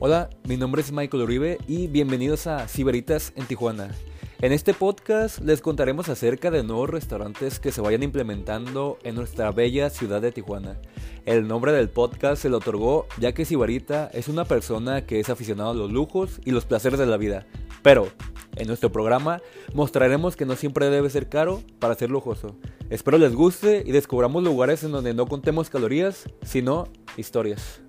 Hola, mi nombre es Michael Uribe y bienvenidos a Ciberitas en Tijuana. En este podcast les contaremos acerca de nuevos restaurantes que se vayan implementando en nuestra bella ciudad de Tijuana. El nombre del podcast se lo otorgó ya que Sibarita es una persona que es aficionada a los lujos y los placeres de la vida. Pero, en nuestro programa mostraremos que no siempre debe ser caro para ser lujoso. Espero les guste y descubramos lugares en donde no contemos calorías, sino historias.